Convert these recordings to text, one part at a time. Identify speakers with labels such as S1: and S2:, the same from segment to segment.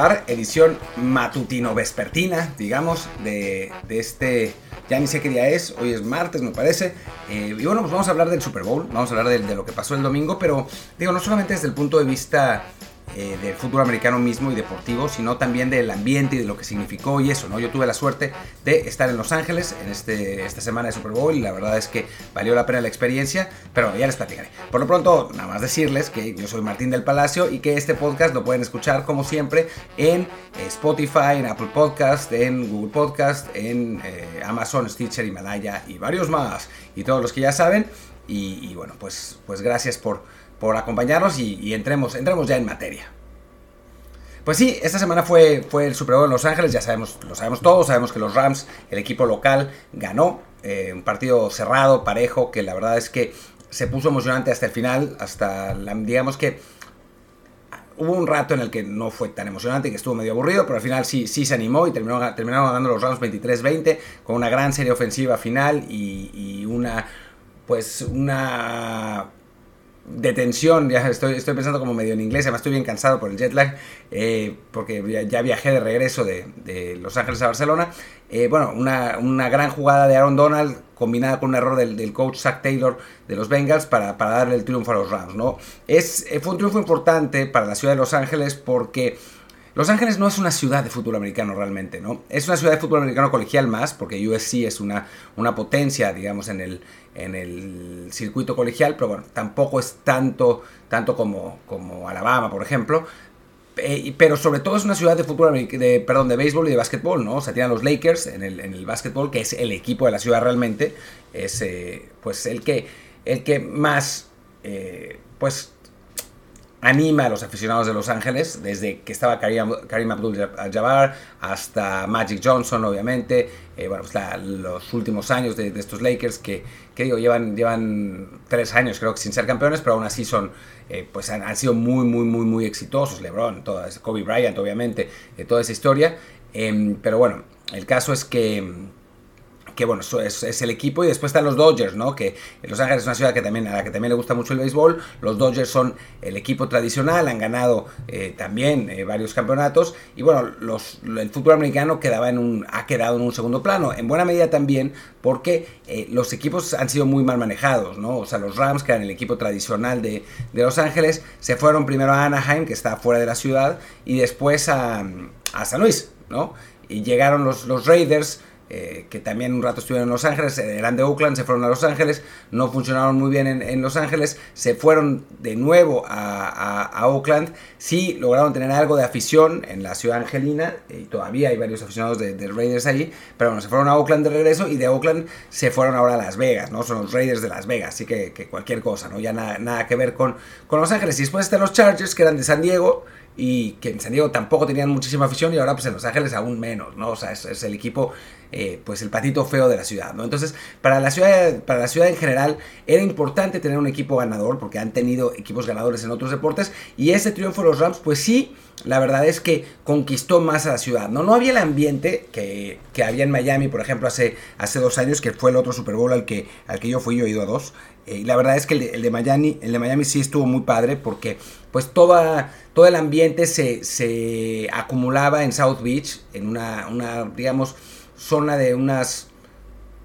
S1: Edición matutino-vespertina, digamos, de, este, ya ni sé qué día es, hoy es martes me parece, eh, y bueno, pues vamos a hablar del Super Bowl, vamos a hablar de, de, lo que pasó el domingo, pero digo, no solamente desde el punto de vista eh, del fútbol americano mismo y deportivo, sino también del ambiente y de lo que significó y eso, ¿no? Yo tuve la suerte de estar en Los Ángeles en este, esta semana de Super Bowl y la verdad es que valió la pena la experiencia, pero ya les platicaré. Por lo pronto, nada más decirles que yo soy Martín del Palacio y que este podcast lo pueden escuchar como siempre en eh, Spotify, en Apple Podcast, en Google Podcast, en eh, Amazon, Stitcher, Himalaya y varios más. Y todos los que ya saben. Y, bueno, pues, pues gracias por por acompañarnos y, entremos, entremos ya en materia. Pues sí, esta semana fue, fue el Super Bowl en Los Ángeles, ya sabemos, lo sabemos todos, sabemos que los Rams, el equipo local, ganó eh, un partido cerrado, parejo, que la verdad es que se puso emocionante hasta el final, hasta, digamos que hubo un rato en el que no fue tan emocionante, que estuvo medio aburrido, pero al final sí, sí se animó y terminó, terminaron ganando los Rams 23-20 con una gran serie ofensiva final y una, pues una de tensión, ya estoy, estoy pensando como medio en inglés, además estoy bien cansado por el jet lag, eh, porque ya, viajé de regreso de, Los Ángeles a Barcelona. Eh, bueno, una, gran jugada de Aaron Donald combinada con un error del, coach Zach Taylor de los Bengals para, darle el triunfo a los Rams, ¿no? Es, eh, fue un triunfo importante para la ciudad de Los Ángeles porque... Los Ángeles no es una ciudad de fútbol americano realmente, ¿no? Es una ciudad de fútbol americano colegial más, porque USC es una, una potencia, digamos, en el, en el circuito colegial, pero bueno, tampoco es tanto, tanto como, como Alabama, por ejemplo. Eh, pero sobre todo es una ciudad de fútbol, de, perdón, de béisbol y de básquetbol, ¿no? O sea, tienen los Lakers en el, en el básquetbol, que es el equipo de la ciudad realmente, es eh, pues el que, el que más, eh, pues anima a los aficionados de Los Ángeles, desde que estaba Karim, Abdul-Jabbar hasta Magic Johnson, obviamente, eh, bueno, pues los últimos años de, estos Lakers que, que, digo, llevan, llevan tres años creo que sin ser campeones, pero aún así son, eh, pues han, sido muy, muy, muy, muy exitosos, LeBron, toda, Kobe Bryant, obviamente, eh, toda esa historia, em, pero bueno, el caso es que que bueno, es, es, el equipo y después están los Dodgers, ¿no? Que Los Ángeles es una ciudad que también, a la que también le gusta mucho el béisbol. Los Dodgers son el equipo tradicional, han ganado eh, también eh, varios campeonatos y bueno, el fútbol americano quedaba en un, ha quedado en un segundo plano, en buena medida también porque eh, los equipos han sido muy mal manejados, ¿no? O sea, los Rams, que eran el equipo tradicional de, de Los Ángeles, se fueron primero a Anaheim, que está fuera de la ciudad, y después a, a San Luis, ¿no? Y llegaron los, los Raiders, eh, que también un rato estuvieron en Los Ángeles, eh, eran de Oakland, se fueron a Los Ángeles, no funcionaron muy bien en, Los Ángeles, se fueron de nuevo a, Oakland, sí lograron tener algo de afición en la ciudad angelina, y todavía hay varios aficionados de, Raiders ahí, pero bueno, se fueron a Oakland de regreso y de Oakland se fueron ahora a Las Vegas, ¿no? Son los Raiders de Las Vegas, así que, cualquier cosa, ¿no? Ya nada, nada que ver con, con Los Ángeles. Y después están los Chargers, que eran de San Diego, y que en San Diego tampoco tenían muchísima afición y ahora pues en Los Ángeles aún menos, ¿no? O sea, es, el equipo, eh, pues el patito feo de la ciudad, ¿no? Entonces, para la, ciudad, para la ciudad en general era importante tener un equipo ganador porque han tenido equipos ganadores en otros deportes y ese triunfo de los Rams, pues sí, la verdad es que conquistó más a la ciudad, ¿no? No había el ambiente que, que había en Miami, por ejemplo, hace, hace dos años, que fue el otro Super Bowl al que, al que yo fui, yo he a dos. Eh, y la verdad es que el de, Miami, el de Miami sí estuvo muy padre porque pues toda, todo el ambiente se, se acumulaba en South Beach, en una, una, digamos, zona de unas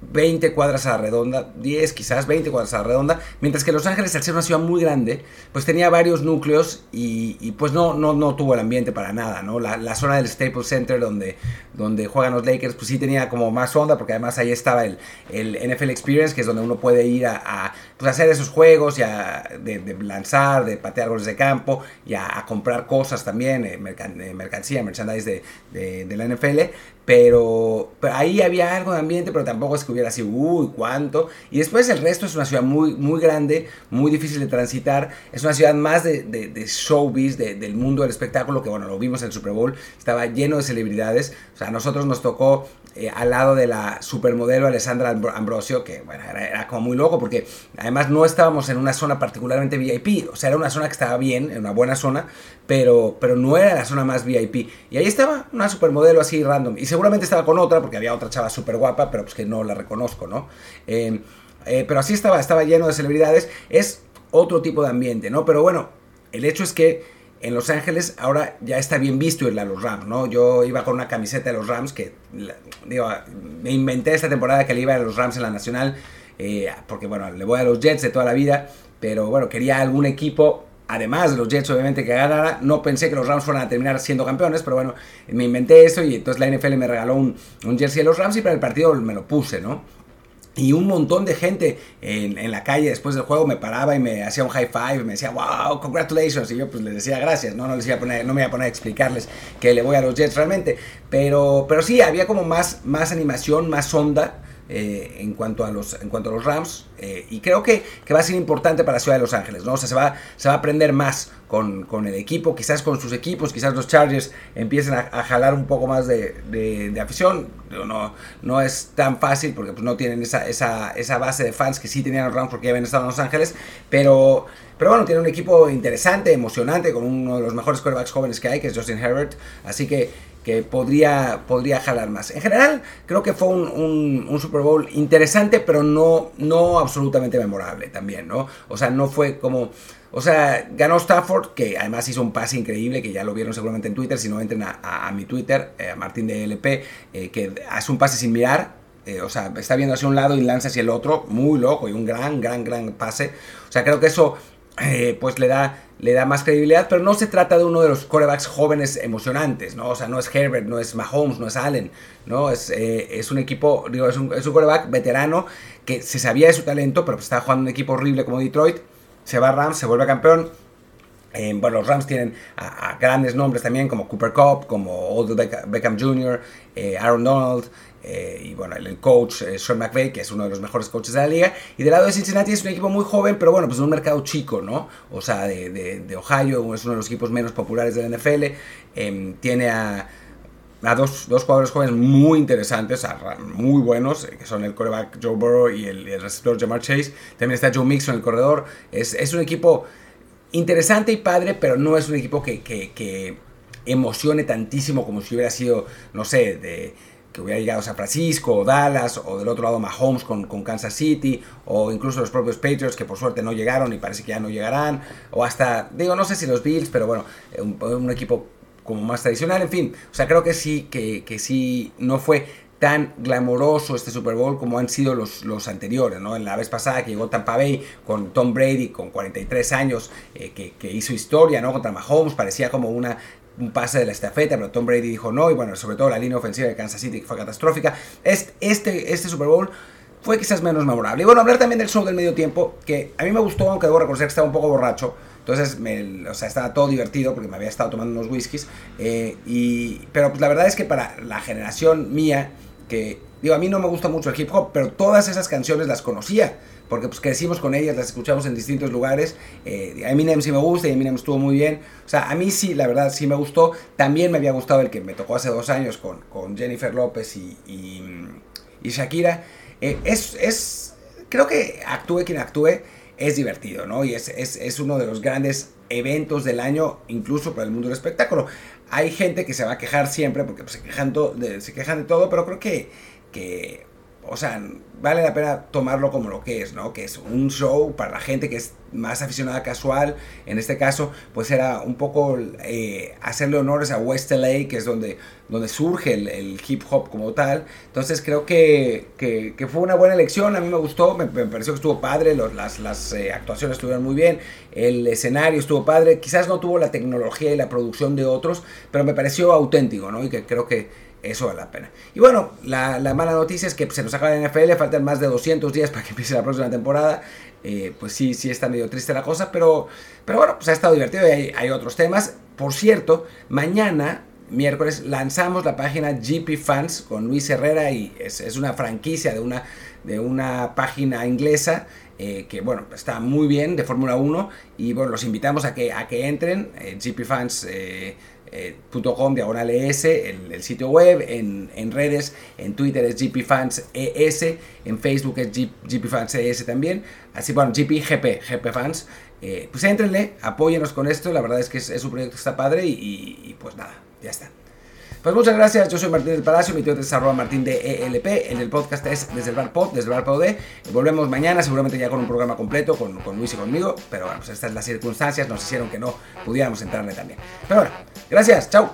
S1: 20 cuadras a la redonda, 10 quizás, 20 cuadras a la redonda, mientras que Los Ángeles, al ser una ciudad muy grande, pues tenía varios núcleos y, pues no, no, no tuvo el ambiente para nada, ¿no? La, zona del Staples Center donde, donde juegan los Lakers, pues sí tenía como más onda, porque además ahí estaba el, el NFL Experience, que es donde uno puede ir a, pues hacer esos juegos, y de, lanzar, de patear goles de campo, y a, comprar cosas también, eh, eh, mercancía, merchandise de, de, la NFL, pero, ahí había algo de ambiente, pero tampoco es que hubiera así, uy, cuánto. Y después el resto es una ciudad muy, muy grande, muy difícil de transitar. Es una ciudad más de, de, showbiz, del mundo del espectáculo, que bueno, lo vimos en el Super Bowl, estaba lleno de celebridades. O sea, a nosotros nos tocó eh, al lado de la supermodelo Alessandra Ambrosio, que bueno, era, como muy loco, porque además no estábamos en una zona particularmente VIP. O sea, era una zona que estaba bien, en una buena zona, pero, pero no era la zona más VIP. Y ahí estaba una supermodelo así random. Y seguramente estaba con otra, porque había otra chava súper guapa, pero pues que no la reconozco, ¿no? Eh, eh, pero así estaba, estaba lleno de celebridades. Es otro tipo de ambiente, ¿no? Pero bueno, el hecho es que en Los Ángeles ahora ya está bien visto irle a los Rams, ¿no? Yo iba con una camiseta de los Rams que, digo, me inventé esta temporada que le iba a los Rams en la Nacional, eh, porque bueno, le voy a los Jets de toda la vida, pero bueno, quería algún equipo, además de los Jets obviamente que ganara, no pensé que los Rams fueran a terminar siendo campeones, pero bueno, me inventé eso y entonces la NFL me regaló un, un jersey de los Rams y para el partido me lo puse, ¿no? Y un montón de gente en, la calle después del juego me paraba y me hacía un high five, me decía, wow, congratulations. Y yo pues les decía gracias, ¿no? No, les iba a poner, no me iba a poner a explicarles que le voy a los Jets realmente. Pero, pero sí, había como más, más animación, más onda. Eh, en, cuanto a los, en cuanto a los Rams. Eh, y creo que, que, va a ser importante para la ciudad de Los Ángeles, ¿no? Se va, se va a aprender más con, con, el equipo, quizás con sus equipos, quizás los Chargers empiecen a, jalar un poco más de, de, afición. No, no es tan fácil porque pues, no tienen esa, esa, esa base de fans que sí tenían los Rams porque habían estado en Los Ángeles, pero... Pero bueno, tiene un equipo interesante, emocionante, con uno de los mejores quarterbacks jóvenes que hay, que es Justin Herbert. Así que que podría, podría jalar más. En general, creo que fue un, un, Super Bowl interesante, pero no, no absolutamente memorable también, ¿no? O sea, no fue como... O sea, ganó Stafford, que además hizo un pase increíble, que ya lo vieron seguramente en Twitter, si no entren a, mi Twitter, eh, a Martín de LP, eh, que hace un pase sin mirar, eh, o sea, está viendo hacia un lado y lanza hacia el otro, muy loco, y un gran, gran, gran pase. O sea, creo que eso eh, pues le da, le da más credibilidad, pero no se trata de uno de los corebacks jóvenes emocionantes, ¿no? O sea, no es Herbert, no es Mahomes, no es Allen, ¿no? Es, eh, es un equipo, digo, es un, es un coreback veterano que se sabía de su talento, pero pues estaba jugando un equipo horrible como Detroit, se va a Rams, se vuelve campeón, eh, bueno, los Rams tienen a, grandes nombres también, como Cooper Cup, como Odell Beckham Jr., Aaron Donald, eh, y bueno, el, coach eh, Sean McVay, que es uno de los mejores coaches de la liga. Y del lado de Cincinnati es un equipo muy joven, pero bueno, pues un mercado chico, ¿no? O sea, de, de, Ohio, es uno de los equipos menos populares de la NFL. Em, tiene a, a dos, dos, jugadores jóvenes muy interesantes, muy buenos, eh, que son el coreback Joe Burrow y el, receptor Jamar Chase. También está Joe Mixon en el corredor. Es, es, un equipo interesante y padre, pero no es un equipo que, que, emocione tantísimo como si hubiera sido, no sé, de que hubiera llegado San Francisco o Dallas o del otro lado Mahomes con, con Kansas City o incluso los propios Patriots que por suerte no llegaron y parece que ya no llegarán o hasta, digo, no sé si los Bills, pero bueno, un, equipo como más tradicional, en fin, o sea, creo que sí, que, que sí, no fue tan glamoroso este Super Bowl como han sido los, los anteriores, ¿no? En la vez pasada que llegó Tampa Bay con Tom Brady con 43 años, eh, que, que, hizo historia, ¿no? Contra Mahomes, parecía como una un pase de la estafeta, pero Tom Brady dijo no, y bueno, sobre todo la línea ofensiva de Kansas City que fue catastrófica. Este, este, este Super Bowl fue quizás menos memorable. Y bueno, hablar también del show del medio tiempo, que a mí me gustó, aunque debo reconocer que estaba un poco borracho. Entonces, me, o sea, estaba todo divertido porque me había estado tomando unos whiskies. Eh, y, pero pues la verdad es que para la generación mía, que digo, a mí no me gusta mucho el hip hop, pero todas esas canciones las conocía porque pues crecimos con ellas, las escuchamos en distintos lugares. Eh, Eminem sí me gusta y Eminem estuvo muy bien. O sea, a mí sí, la verdad, sí me gustó. También me había gustado el que me tocó hace dos años con, con Jennifer López y, y, Shakira. Eh, es, es, creo que actúe quien actúe, es divertido, ¿no? Y es, es, es uno de los grandes eventos del año, incluso para el mundo del espectáculo. Hay gente que se va a quejar siempre porque pues, se, quejan de, se quejan de todo, pero creo que, que o sea, vale la pena tomarlo como lo que es, ¿no? Que es un show para la gente que es más aficionada casual. En este caso, pues era un poco eh, hacerle honores a West LA, que es donde, donde surge el, hip hop como tal. Entonces creo que, que, fue una buena elección, a mí me gustó, me, pareció que estuvo padre, las, eh, actuaciones estuvieron muy bien, el escenario estuvo padre, quizás no tuvo la tecnología y la producción de otros, pero me pareció auténtico, ¿no? Y que creo que eso vale la pena. Y bueno, la, mala noticia es que se nos acaba la NFL, faltan más de 200 días para que empiece la próxima temporada. Eh, pues sí, sí está medio triste la cosa, pero, pero bueno, pues ha estado divertido y hay, otros temas. Por cierto, mañana, miércoles, lanzamos la página GP Fans con Luis Herrera y es, una franquicia de una, de una página inglesa. Eh, que bueno, está muy bien de Fórmula 1 y bueno, los invitamos a que, a que entren, eh, GP Fans .com diagonal ES, el, el, sitio web, en, en, redes, en Twitter es GPFansES, en Facebook es GPFansES también, así bueno, GPGP, GPFans, eh, pues entrenle, apóyenos con esto, la verdad es que es, un proyecto que está padre y, y, pues nada, ya está. Pues muchas gracias, yo soy Martín del Palacio, mi Twitter es arroba martín de ELP, en el podcast es desde el bar pod, desde el bar pod volvemos mañana, seguramente ya con un programa completo, con, con Luis y conmigo, pero bueno, pues estas las circunstancias nos hicieron que no pudiéramos entrarle también. Pero bueno, gracias, chao.